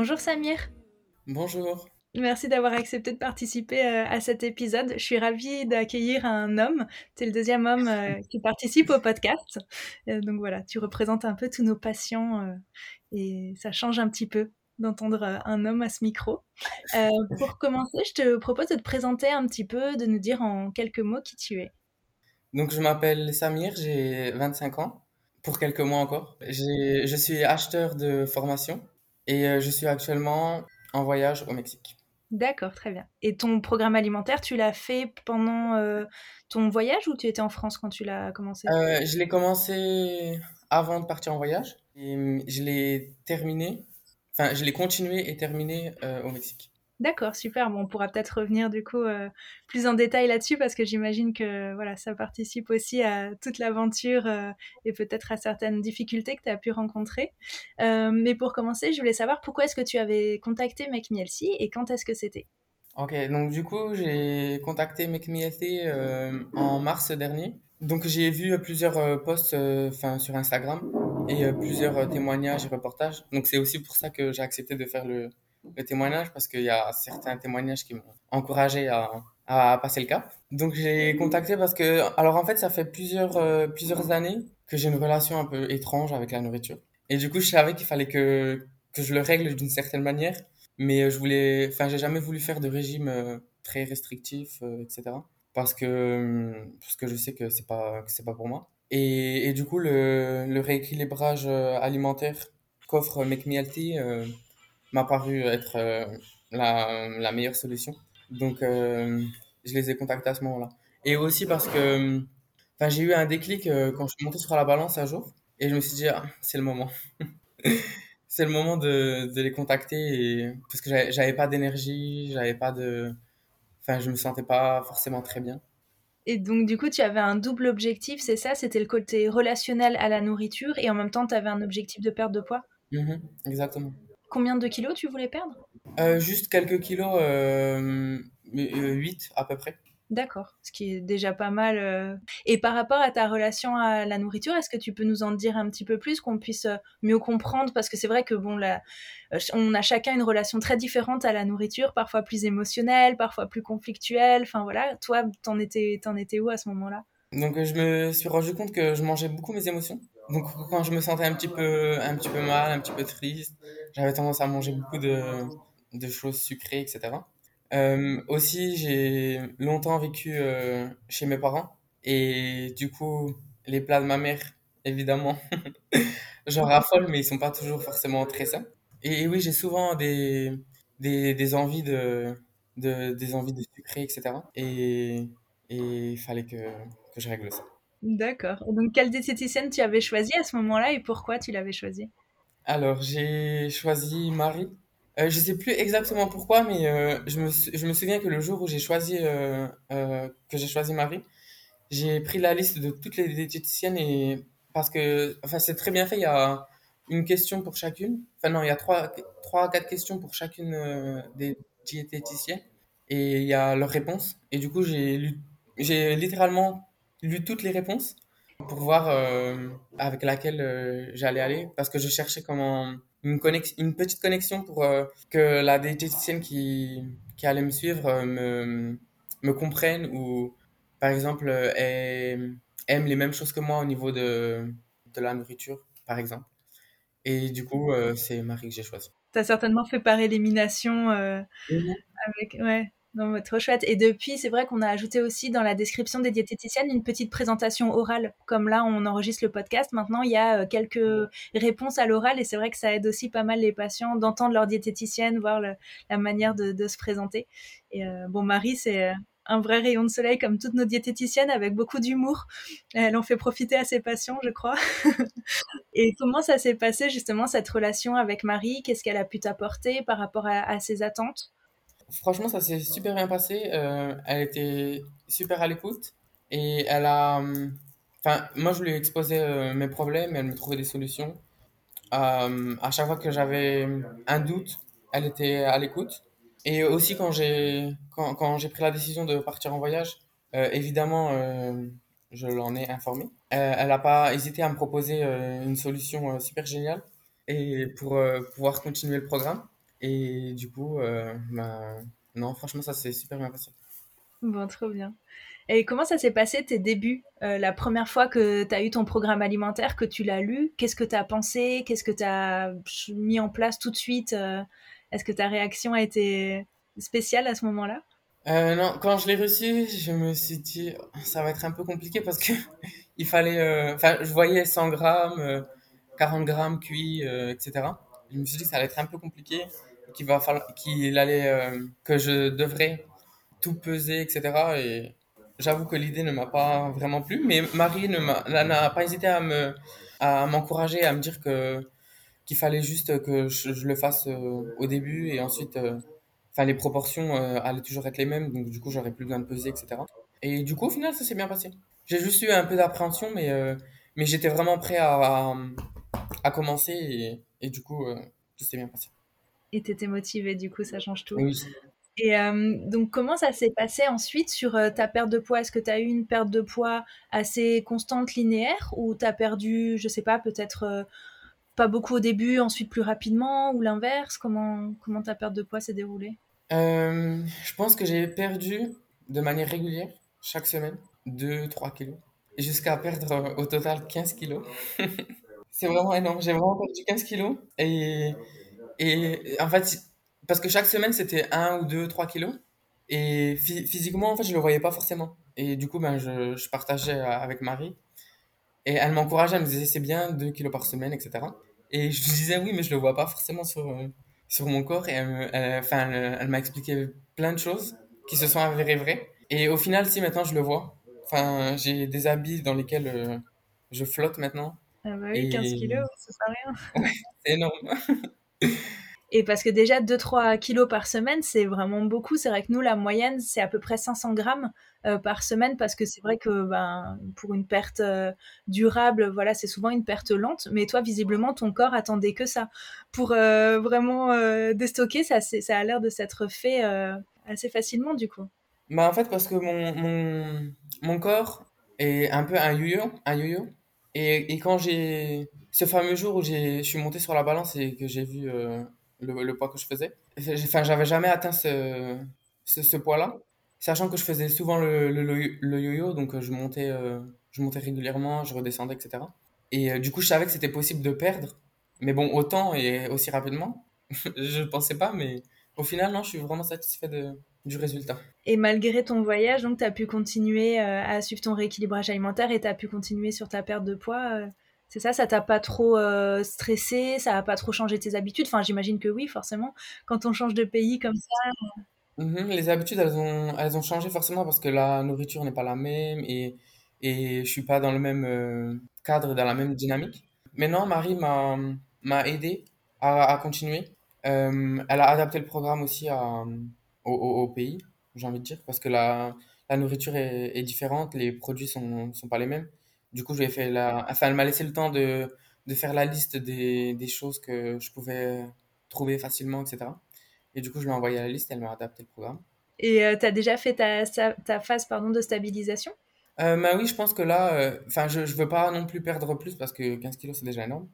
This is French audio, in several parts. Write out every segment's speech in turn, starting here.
Bonjour Samir. Bonjour. Merci d'avoir accepté de participer euh, à cet épisode. Je suis ravie d'accueillir un homme. Tu es le deuxième homme euh, qui participe au podcast. Euh, donc voilà, tu représentes un peu tous nos patients et ça change un petit peu d'entendre un homme à ce micro. pour commencer, je te propose de te présenter un petit peu, de nous dire en quelques mots qui tu es. Donc je m'appelle Samir, j'ai 25 ans, pour quelques mois encore. Je suis acheteur de formation et euh, je suis actuellement en voyage au Mexique. D'accord, très bien. Et ton programme alimentaire, tu l'as fait pendant euh, ton voyage ou tu étais en France quand tu l'as commencé? Euh, Je l'ai commencé avant de partir en voyage et hum, je l'ai terminé, enfin je l'ai continué et terminé au Mexique. D'accord, super. Bon, on pourra peut-être revenir du coup euh, plus en détail là-dessus parce que j'imagine que voilà, ça participe aussi à toute l'aventure euh, et peut-être à certaines difficultés que tu as pu rencontrer. Euh, mais pour commencer, je voulais savoir pourquoi est-ce que tu avais contacté Make et quand est-ce que c'était? Ok, donc du coup, j'ai contacté Make en mars dernier. Donc j'ai vu plusieurs posts sur Instagram et plusieurs témoignages et reportages. Donc c'est aussi pour ça que j'ai accepté de faire le, le témoignage parce qu'il y a certains témoignages qui m'ont encouragé à, à, passer le cap. Donc j'ai contacté parce que, alors en fait, ça fait plusieurs, euh, plusieurs années que j'ai une relation un peu étrange avec la nourriture. Et du coup, je savais qu'il fallait que, que je le règle d'une certaine manière. Mais je voulais, enfin, j'ai jamais voulu faire de régime euh, très restrictif, euh, etc. Parce que, parce que je sais que c'est pas, que c'est pas pour moi. Et, et du coup, le, le rééquilibrage alimentaire qu'offre Make Me Healthy, m'a paru être euh, la, la, meilleure solution. Donc, euh, je les ai contactés à ce moment-là. Et aussi parce que j'ai eu un déclic euh, quand je suis monté sur la balance un jour et je me suis dit, ah, c'est le moment. c'est le moment de, de, les contacter et, parce que j'avais pas d'énergie, j'avais pas de. Enfin, je me sentais pas forcément très bien. Et donc, du coup, tu avais un double objectif, c'est ça? C'était le côté relationnel à la nourriture et en même temps, tu avais un objectif de perte de poids? Mmh Exactement. Combien de kilos tu voulais perdre? Euh, Juste quelques kilos, euh, 8 euh, à peu près. D'accord, ce qui est déjà pas mal. Euh. Et par rapport à ta relation à la nourriture, est-ce que tu peux nous en dire un petit peu plus, qu'on puisse mieux comprendre? Parce que c'est vrai que bon, on a chacun une relation très différente à la nourriture, parfois plus émotionnelle, parfois plus conflictuelle. Enfin voilà, toi, t'en étais, t'en étais où à ce moment-là? Donc je me suis rendu compte que je mangeais beaucoup mes émotions. Donc quand je me sentais un petit peu, un petit peu mal, un petit peu triste, j'avais tendance à manger beaucoup de, de choses sucrées, etc. Euh, aussi, j'ai longtemps vécu euh, chez mes parents et du coup, les plats de ma mère, évidemment, j'en raffole, mais ils sont pas toujours forcément très sains. Et, oui, j'ai souvent des, des, des, envies de, de, des envies de sucré, etc. Et il fallait que, que je règle ça. D'accord. Donc, quelle diététicienne tu avais choisi à ce moment-là et pourquoi tu l'avais choisi Alors, j'ai choisi Marie. Euh, je sais plus exactement pourquoi, mais euh, je, me, je me souviens que le jour où j'ai choisi, euh, que j'ai choisi Marie, j'ai pris la liste de toutes les diététiciennes et parce que, enfin, c'est très bien fait. Il y a une question pour chacune. Enfin, non, il y a trois, trois quatre questions pour chacune des diététiciennes et il y a leurs réponses. Et du coup, j'ai lu, j'ai littéralement lu toutes les réponses pour voir euh, avec laquelle euh, j'allais aller parce que je cherchais comment une, une petite connexion pour euh, que la diététicienne qui, qui allait me suivre me, me comprenne ou par exemple aime les mêmes choses que moi au niveau de, de la nourriture par exemple. Et du coup, c'est Marie que j'ai choisi. Tu as certainement fait par élimination mmh avec ouais, trop chouette. Et depuis, c'est vrai qu'on a ajouté aussi dans la description des diététiciennes une petite présentation orale. Comme là, on enregistre le podcast. Maintenant, il y a euh, quelques réponses à l'oral et c'est vrai que ça aide aussi pas mal les patients d'entendre leur diététicienne, voir la manière de, se présenter. Et euh, bon, Marie, c'est euh, un vrai rayon de soleil comme toutes nos diététiciennes avec beaucoup d'humour. Elle en fait profiter à ses patients, je crois. Et comment ça s'est passé justement cette relation avec Marie? Qu'est-ce qu'elle a pu t'apporter par rapport à, ses attentes? Franchement, ça s'est super bien passé. Euh, elle était super à l'écoute et elle a. Enfin, moi, je lui ai exposé euh, mes problèmes et elle me trouvait des solutions. Euh, à chaque fois que j'avais un doute, elle était à l'écoute. Et aussi quand j'ai quand, j'ai pris la décision de partir en voyage, euh, évidemment, euh, je l'en ai informée. Euh, elle n'a pas hésité à me proposer une solution super géniale et pour pouvoir continuer le programme. Et du coup, ben, non, franchement, ça s'est super bien passé. Bon, trop bien. Et comment ça s'est passé tes débuts La première fois que tu as eu ton programme alimentaire, que tu l'as lu, qu'est-ce que tu as pensé? Qu'est-ce que tu as mis en place tout de suite est-ce que ta réaction a été spéciale à ce moment-là? Euh, non, quand je l'ai reçu, je me suis dit, ça va être un peu compliqué parce que il fallait, euh, enfin, je voyais 100 grammes, 40 euh, grammes cuits, etc. Je me suis dit que ça allait être un peu compliqué, qu'il va qu'il allait, que je devrais tout peser, etc. Et j'avoue que l'idée ne m'a pas vraiment plu, mais Marie n'a pas hésité à me, à m'encourager, à me dire que qu'il fallait juste que je, le fasse euh, au début et ensuite, euh, enfin les proportions euh, allaient toujours être les mêmes, donc du coup j'aurais plus besoin de peser, etc. Et du coup au final ça s'est bien passé. J'ai juste eu un peu d'appréhension, mais, mais j'étais vraiment prêt à, à, commencer et, et, du coup ça s'est bien passé. Et tu étais motivé, du coup ça change tout. Oui. Et donc, comment ça s'est passé ensuite sur ta perte de poids? Est-ce que tu as eu une perte de poids assez constante, linéaire, ou tu as perdu, je sais pas, peut-être pas beaucoup au début, ensuite plus rapidement, ou l'inverse? Comment, comment ta perte de poids s'est déroulée? Euh, Je pense que j'ai perdu de manière régulière, chaque semaine, 2-3 kilos, jusqu'à perdre euh, au total 15 kilos. c'est vraiment énorme, j'ai vraiment perdu 15 kilos. Et, et en fait, parce que chaque semaine, c'était 1 ou 2, 3 kilos. Et physiquement, en fait, je le voyais pas forcément. Et du coup, ben, je, je partageais avec Marie. Et elle m'encourageait, elle me disait c'est bien 2 kilos par semaine, etc. Et je lui disais oui, mais je le vois pas forcément sur, euh, sur mon corps. Et elle, enfin, elle, m'a expliqué plein de choses qui se sont avérées vraies. Et au final, si maintenant je le vois, enfin, j'ai des habits dans lesquels euh, je flotte maintenant. Ah bah oui, 15 kilos, ça sert rien. c'est énorme. Et parce que déjà 2-3 kilos par semaine, c'est vraiment beaucoup. C'est vrai que nous, la moyenne, c'est à peu près 500 grammes euh, par semaine parce que c'est vrai que ben, pour une perte euh, durable, voilà, c'est souvent une perte lente. Mais toi, visiblement, ton corps attendait que ça. Pour euh, vraiment déstocker, ça, ça a l'air de s'être fait assez facilement du coup. Bah en fait, parce que mon, mon, mon corps est un peu un yo-yo. Un. Et, et quand j'ai. Ce fameux jour où je suis monté sur la balance et que j'ai vu le, poids que je faisais. Enfin, j'avais jamais atteint ce, ce, poids-là, sachant que je faisais souvent le, le, yo-yo, donc euh, je montais, euh, je montais régulièrement, je redescendais, etc. Et euh, du coup, je savais que c'était possible de perdre, mais bon, autant et aussi rapidement. je ne pensais pas, mais au final, non, je suis vraiment satisfait de, du résultat. Et malgré ton voyage, donc, tu as pu continuer à suivre ton rééquilibrage alimentaire et tu as pu continuer sur ta perte de poids c'est ça, ça t'a pas trop euh, stressé, ça a pas trop changé tes habitudes? Enfin, j'imagine que oui, forcément, quand on change de pays comme ça. Mhm, les habitudes, elles ont, elles ont changé forcément parce que la nourriture n'est pas la même et, et je suis pas dans le même euh, cadre, dans la même dynamique. Maintenant, Marie m'a, m'a aidé à, à continuer. Euh, elle a adapté le programme aussi à, au, au, pays, j'ai envie de dire, parce que la, la nourriture est, est différente, les produits sont, sont pas les mêmes. Du coup, j'ai fait la... enfin, elle m'a laissé le temps de, de faire la liste des, des, choses que je pouvais trouver facilement, etc. Et du coup, je lui ai envoyé la liste, elle m'a adapté le programme. Et euh, tu as déjà fait ta, ta phase pardon, de stabilisation? Euh, bah oui, je pense que là, euh, enfin, je, je veux pas non plus perdre plus parce que 15 kilos, c'est déjà énorme.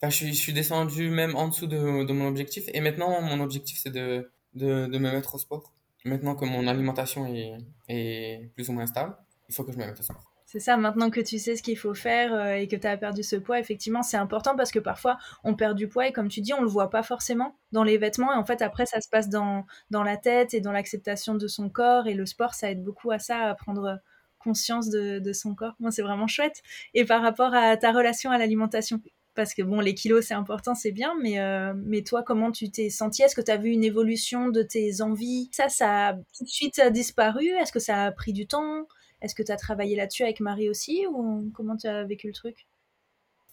Enfin, je suis, je suis descendu même en dessous de, de mon objectif. Et maintenant, mon objectif, c'est de, de, de, me mettre au sport. Maintenant que mon alimentation est, est plus ou moins stable, il faut que je me mette au sport. C'est ça, maintenant que tu sais ce qu'il faut faire euh, et que tu as perdu ce poids, effectivement, c'est important parce que parfois on perd du poids et comme tu dis, on le voit pas forcément dans les vêtements et en fait après ça se passe dans, la tête et dans l'acceptation de son corps et le sport ça aide beaucoup à ça, à prendre conscience de son corps. Moi, c'est vraiment chouette. Et par rapport à ta relation à l'alimentation, parce que bon, les kilos, c'est important, c'est bien, mais, euh, mais toi, comment tu t'es senti Est-ce que tu as vu une évolution de tes envies? Ça, ça a tout de suite disparu? Est-ce que ça a pris du temps? Est-ce que tu as travaillé là-dessus avec Marie aussi Ou comment tu as vécu le truc?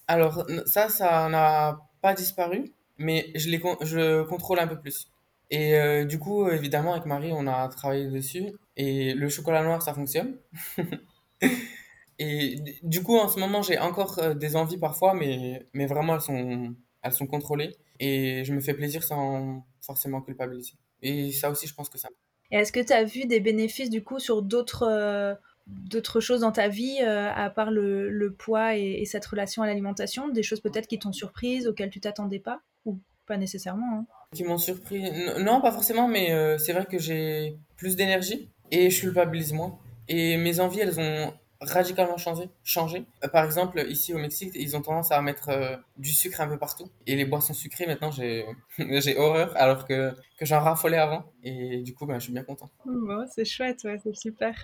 Alors, ça, ça n'a pas disparu, mais je, les, contrôle un peu plus. Et euh, du coup, évidemment, avec Marie, on a travaillé dessus. Et le chocolat noir, ça fonctionne. Et du coup, en ce moment, j'ai encore euh, des envies parfois, mais, mais vraiment, elles sont, elles sont contrôlées. Et je me fais plaisir sans forcément culpabiliser. Et ça aussi, je pense que ça. Et est-ce que tu as vu des bénéfices, du coup, sur d'autres euh, d'autres choses dans ta vie, euh, à part le, le poids et, cette relation à l'alimentation? Des choses peut-être qui t'ont surprise, auxquelles tu t'attendais pas? Ou pas nécessairement hein? Qui m'ont surpris Non, pas forcément, mais c'est vrai que j'ai plus d'énergie et je culpabilise moins. Et mes envies, elles ont radicalement changé. changé. Euh, par exemple, ici au Mexique, ils ont tendance à mettre euh, du sucre un peu partout. Et les boissons sucrées, maintenant, j'ai, j'ai horreur, alors que, que j'en raffolais avant. Et du coup, ben, je suis bien content. Bon, c'est chouette, ouais, c'est super.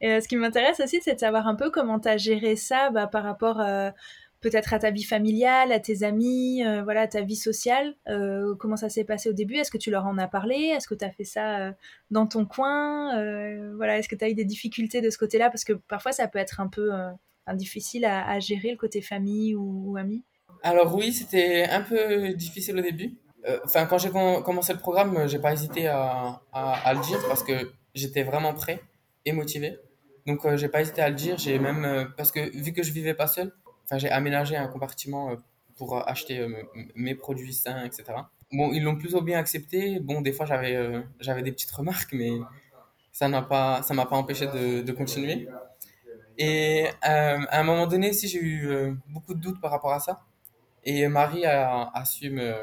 Et euh, ce qui m'intéresse aussi, c'est de savoir un peu comment tu as géré ça bah, par rapport peut-être à ta vie familiale, à tes amis, euh, voilà, à ta vie sociale. Euh, comment ça s'est passé au début? Est-ce que tu leur en as parlé? Est-ce que tu as fait ça euh, dans ton coin? Voilà, est-ce que tu as eu des difficultés de ce côté-là? Parce que parfois, ça peut être un peu difficile à, gérer le côté famille ou, amis. Alors oui, c'était un peu difficile au début. Enfin, quand j'ai commencé le programme, j'ai pas hésité à, le dire parce que j'étais vraiment prêt et motivé. Donc, j'ai pas hésité à le dire. J'ai même parce que vu que je vivais pas seul, enfin, j'ai aménagé un compartiment euh, pour acheter euh, mes produits sains, etc. Bon, ils l'ont plutôt bien accepté. Bon, des fois, j'avais euh, j'avais des petites remarques, mais ça n'a pas ça m'a pas empêché de, de continuer. Et à un moment donné, si j'ai eu beaucoup de doutes par rapport à ça. Et Marie a, a su, me,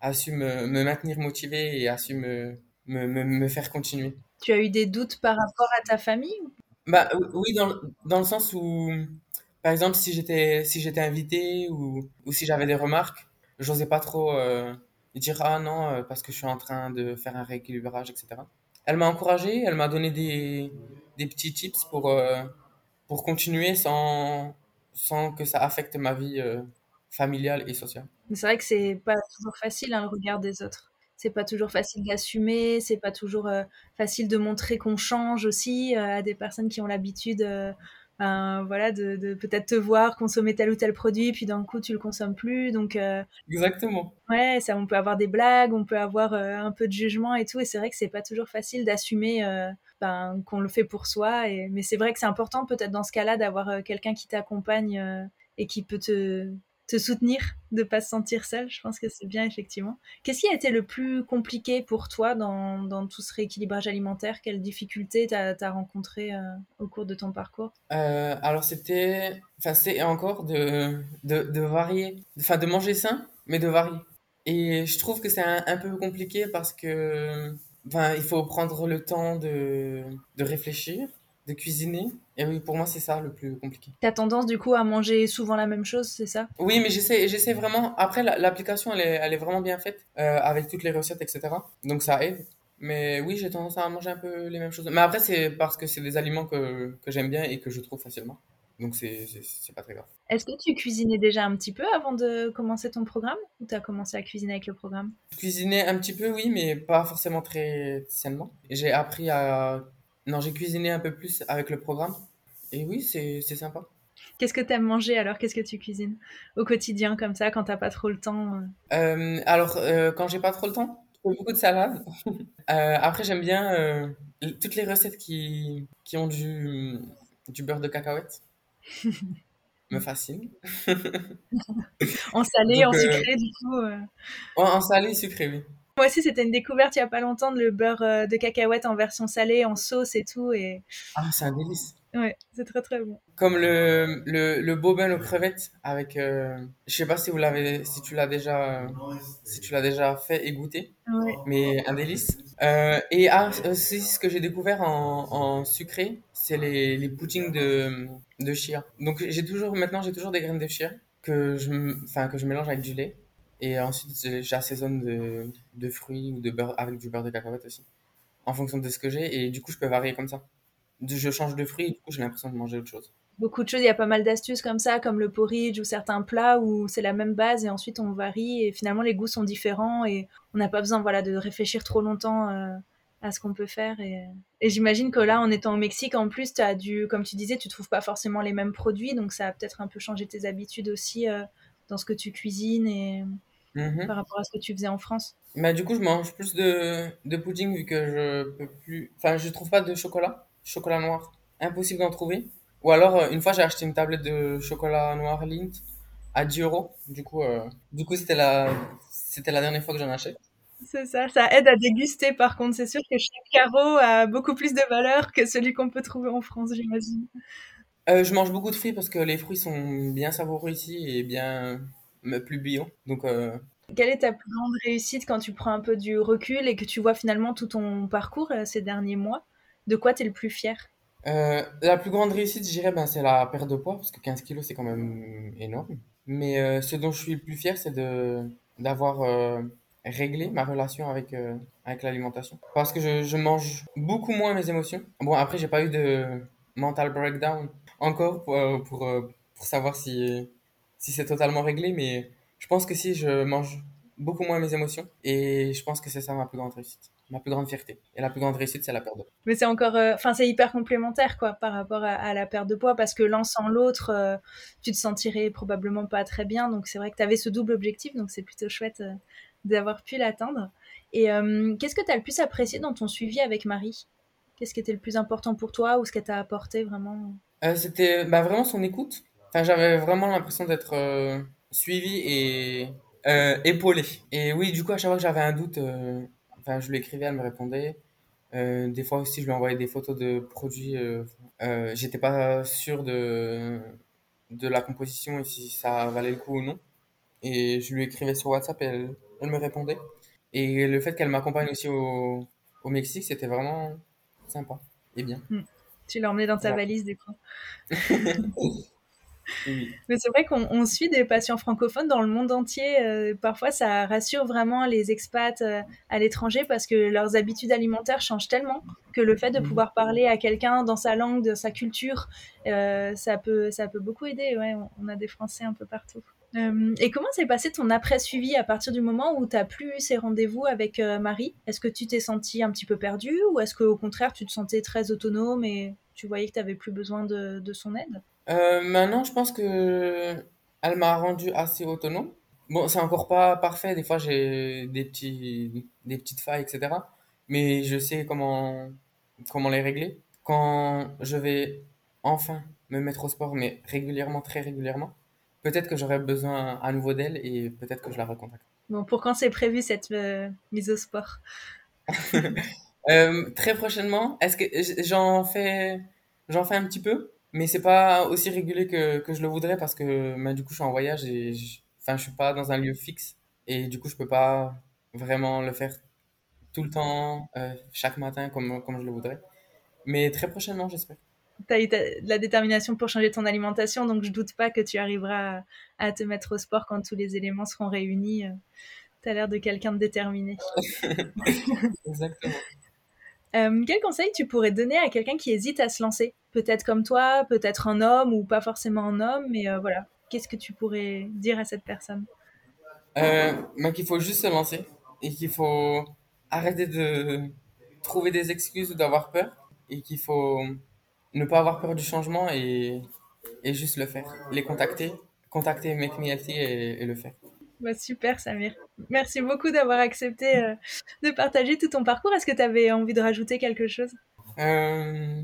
a su me, me, maintenir motivé et a su me, me, me, faire continuer. Tu as eu des doutes par rapport à ta famille bah, Oui, dans, dans le sens où par exemple, si j'étais si invité ou, si j'avais des remarques, j'osais pas trop euh, dire ah non euh, parce que je suis en train de faire un rééquilibrage, etc. Elle m'a encouragé, elle m'a donné des, des petits tips pour euh, pour continuer sans sans que ça affecte ma vie familiale et sociale. C'est vrai que c'est pas toujours facile hein, le regard des autres. C'est pas toujours facile d'assumer, c'est pas toujours facile de montrer qu'on change aussi à des personnes qui ont l'habitude voilà, de, peut-être te voir consommer tel ou tel produit, puis d'un coup tu le consommes plus. Donc euh, exactement. Ouais, ça, on peut avoir des blagues, on peut avoir euh, un peu de jugement et tout, et c'est vrai que c'est pas toujours facile d'assumer euh, ben, qu'on le fait pour soi. Et, mais c'est vrai que c'est important peut-être dans ce cas-là d'avoir quelqu'un qui t'accompagne et qui peut te te soutenir, de pas se sentir seul. Je pense que c'est bien, effectivement. Qu'est-ce qui a été le plus compliqué pour toi dans, dans tout ce rééquilibrage alimentaire? Quelles difficultés tu as, rencontrées euh, au cours de ton parcours? Euh, Alors, c'était, enfin, c'est encore de, de, de varier, enfin, de manger sain, mais de varier. Et je trouve que c'est un, un, peu compliqué parce que, il faut prendre le temps de, de réfléchir de cuisiner. Et oui, pour moi, c'est ça le plus compliqué. Tu as tendance du coup à manger souvent la même chose, c'est ça? Oui, mais j'essaie, j'essaie vraiment. Après, l'application, elle est, elle est vraiment bien faite euh, avec toutes les recettes, etc. Donc ça aide. Mais oui, j'ai tendance à manger un peu les mêmes choses. Mais après, c'est parce que c'est des aliments que, que j'aime bien et que je trouve facilement. Donc c'est pas très grave. Est-ce que tu cuisinais déjà un petit peu avant de commencer ton programme? Ou tu as commencé à cuisiner avec le programme? Je cuisinais un petit peu, oui, mais pas forcément très sainement. J'ai appris à non, j'ai cuisiné un peu plus avec le programme. Et oui, c'est sympa. Qu'est-ce que tu aimes manger alors? Qu'est-ce que tu cuisines au quotidien comme ça quand t'as pas trop le temps euh? Euh, Alors, euh, quand j'ai pas trop le temps, beaucoup de salade. après, j'aime bien toutes les recettes qui, qui ont du, du beurre de cacahuète. me fascinent. en salé, en sucré, du coup. En, en salé, sucré, oui. Moi aussi, c'était une découverte il y a pas longtemps de le beurre euh, de cacahuète en version salée, en sauce et tout. Et... Ah, c'est un délice. Ouais, c'est très très bon. Comme le, le, le bobin aux crevettes avec. Euh, je sais pas si vous l'avez, si tu l'as déjà, si tu l'as déjà fait et goûté. Ouais. Mais un délice. Euh, et ah, aussi ce que j'ai découvert en, en sucré, c'est les, les puddings de, de chia. Donc j'ai toujours, maintenant j'ai toujours des graines de chia que je, que je mélange avec du lait et ensuite, j'assaisonne de, de fruits ou de beurre avec du beurre de cacahuète aussi. En fonction de ce que j'ai. Et du coup, je peux varier comme ça. Je change de fruits et du coup, j'ai l'impression de manger autre chose. beaucoup de choses. Il y a pas mal d'astuces comme ça, comme le porridge ou certains plats où c'est la même base et ensuite on varie et finalement les goûts sont différents et on n'a pas besoin voilà, de réfléchir trop longtemps euh, à ce qu'on peut faire. Et, j'imagine que là, en étant au Mexique, en plus, as dû, comme tu disais, tu trouves pas forcément les mêmes produits, donc ça a peut-être un peu changé tes habitudes aussi euh, dans ce que tu cuisines mm-hmm. par rapport à ce que tu faisais en France? Bah, du coup, je mange plus de, de pudding vu que je peux plus. Enfin, je trouve pas de chocolat, chocolat noir. Impossible d'en trouver. Ou alors, euh, une fois, j'ai acheté une tablette de chocolat noir Lindt à 10 euros. Du coup, euh, du coup, c'était la, c'était la dernière fois que j'en achète. C'est ça, ça aide à déguster par contre. C'est sûr que chaque carreau a beaucoup plus de valeur que celui qu'on peut trouver en France, j'imagine. Euh, je mange beaucoup de fruits parce que les fruits sont bien savoureux ici et bien plus bio. Donc, Quelle est ta plus grande réussite quand tu prends un peu du recul et que tu vois finalement tout ton parcours ces derniers mois? De quoi tu es le plus fier? Euh, la plus grande réussite, je dirais, ben, c'est la perte de poids, parce que 15 kilos, c'est quand même énorme. Mais euh, ce dont je suis le plus fier, c'est de d'avoir euh, réglé ma relation avec, avec l'alimentation. Parce que je, je mange beaucoup moins mes émotions. Bon, après, j'ai pas eu de mental breakdown encore pour, pour, pour savoir si, si c'est totalement réglé, mais je pense que si, je mange beaucoup moins mes émotions. Et je pense que c'est ça ma plus grande réussite ma plus grande fierté. Et la plus grande réussite, c'est la perte de poids. Mais c'est encore, euh, enfin, c'est hyper complémentaire, quoi, par rapport à, la perte de poids, parce que l'un sans l'autre, euh, tu te sentirais probablement pas très bien. Donc, c'est vrai que tu avais ce double objectif, donc c'est plutôt chouette euh, d'avoir pu l'atteindre. Et qu'est-ce que tu as le plus apprécié dans ton suivi avec Marie? Qu'est-ce qui était le plus important pour toi ou ce qu'elle t'a apporté vraiment? C'était bah, vraiment son écoute. Enfin, j'avais vraiment l'impression d'être suivi et épaulé. Et oui, du coup, à chaque fois que j'avais un doute, Enfin, je lui écrivais, elle me répondait. Euh, des fois aussi, je lui envoyais des photos de produits. Euh, euh, j'étais pas sûr de, de la composition et si ça valait le coup ou non. Et je lui écrivais sur WhatsApp et elle, elle me répondait. Et le fait qu'elle m'accompagne aussi au, au Mexique, c'était vraiment sympa et bien. Hmm. Tu l'as emmené dans ta valise, du coup. Mais c'est vrai qu'on suit des patients francophones dans le monde entier. Euh, parfois, ça rassure vraiment les expats euh, à l'étranger parce que leurs habitudes alimentaires changent tellement que le fait de mm. pouvoir parler à quelqu'un dans sa langue, de sa culture, euh, ça, peut, ça peut beaucoup aider. Ouais, on a des Français un peu partout. et comment s'est passé ton après-suivi à partir du moment où tu n'as plus eu ces rendez-vous avec Marie? Est-ce que tu t'es senti un petit peu perdu ou est-ce qu'au contraire tu te sentais très autonome et tu voyais que tu n'avais plus besoin de, de son aide? Euh, maintenant, je pense que elle m'a rendu assez autonome. Bon, c'est encore pas parfait. Des fois, j'ai des petits, des petites failles, etc. Mais je sais comment, comment les régler. Quand je vais enfin me mettre au sport, mais régulièrement, très régulièrement, peut-être que j'aurai besoin à nouveau d'elle et peut-être que je la recontacte. Bon, pour quand c'est prévu cette euh, mise au sport? Euh, Très prochainement. Est-ce que j'en fais, j'en fais un petit peu? Mais c'est pas aussi régulier que, que je le voudrais parce que bah, du coup je suis en voyage et je, enfin je suis pas dans un lieu fixe et du coup je peux pas vraiment le faire tout le temps euh, chaque matin comme comme je le voudrais. Mais très prochainement j'espère. Tu as eu de la détermination pour changer ton alimentation donc je doute pas que tu arriveras à, te mettre au sport quand tous les éléments seront réunis. Euh. tu as l'air de quelqu'un de déterminé. Exactement euh, quel conseil tu pourrais donner à quelqu'un qui hésite à se lancer? Peut-être comme toi, peut-être un homme ou pas forcément un homme, mais euh, voilà. Qu'est-ce que tu pourrais dire à cette personne? Ben, Qu'il faut juste se lancer et qu'il faut arrêter de trouver des excuses ou d'avoir peur et qu'il faut ne pas avoir peur du changement et, et juste le faire. Les contacter, contacter Make Me Healthy et le faire. Bah, super, Samir. Merci beaucoup d'avoir accepté euh, de partager tout ton parcours. Est-ce que tu avais envie de rajouter quelque chose? Euh...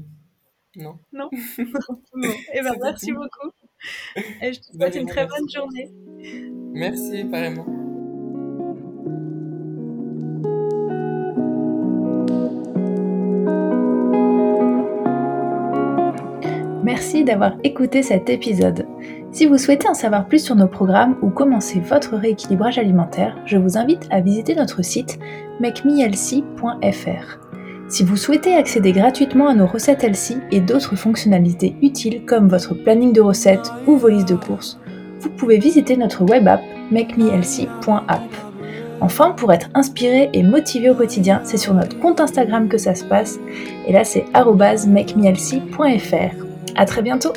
Non. Non? Bon. Eh ben, merci beaucoup. Et je te souhaite une très bonne journée. Merci, apparemment. Merci d'avoir écouté cet épisode. Si vous souhaitez en savoir plus sur nos programmes ou commencer votre rééquilibrage alimentaire, je vous invite à visiter notre site makemehealthy.fr. Si vous souhaitez accéder gratuitement à nos recettes Elsie et d'autres fonctionnalités utiles comme votre planning de recettes ou vos listes de courses, vous pouvez visiter notre web app makemehealthy.app. Enfin, pour être inspiré et motivé au quotidien, c'est sur notre compte Instagram que ça se passe, et là c'est makemehealthy.fr. A très bientôt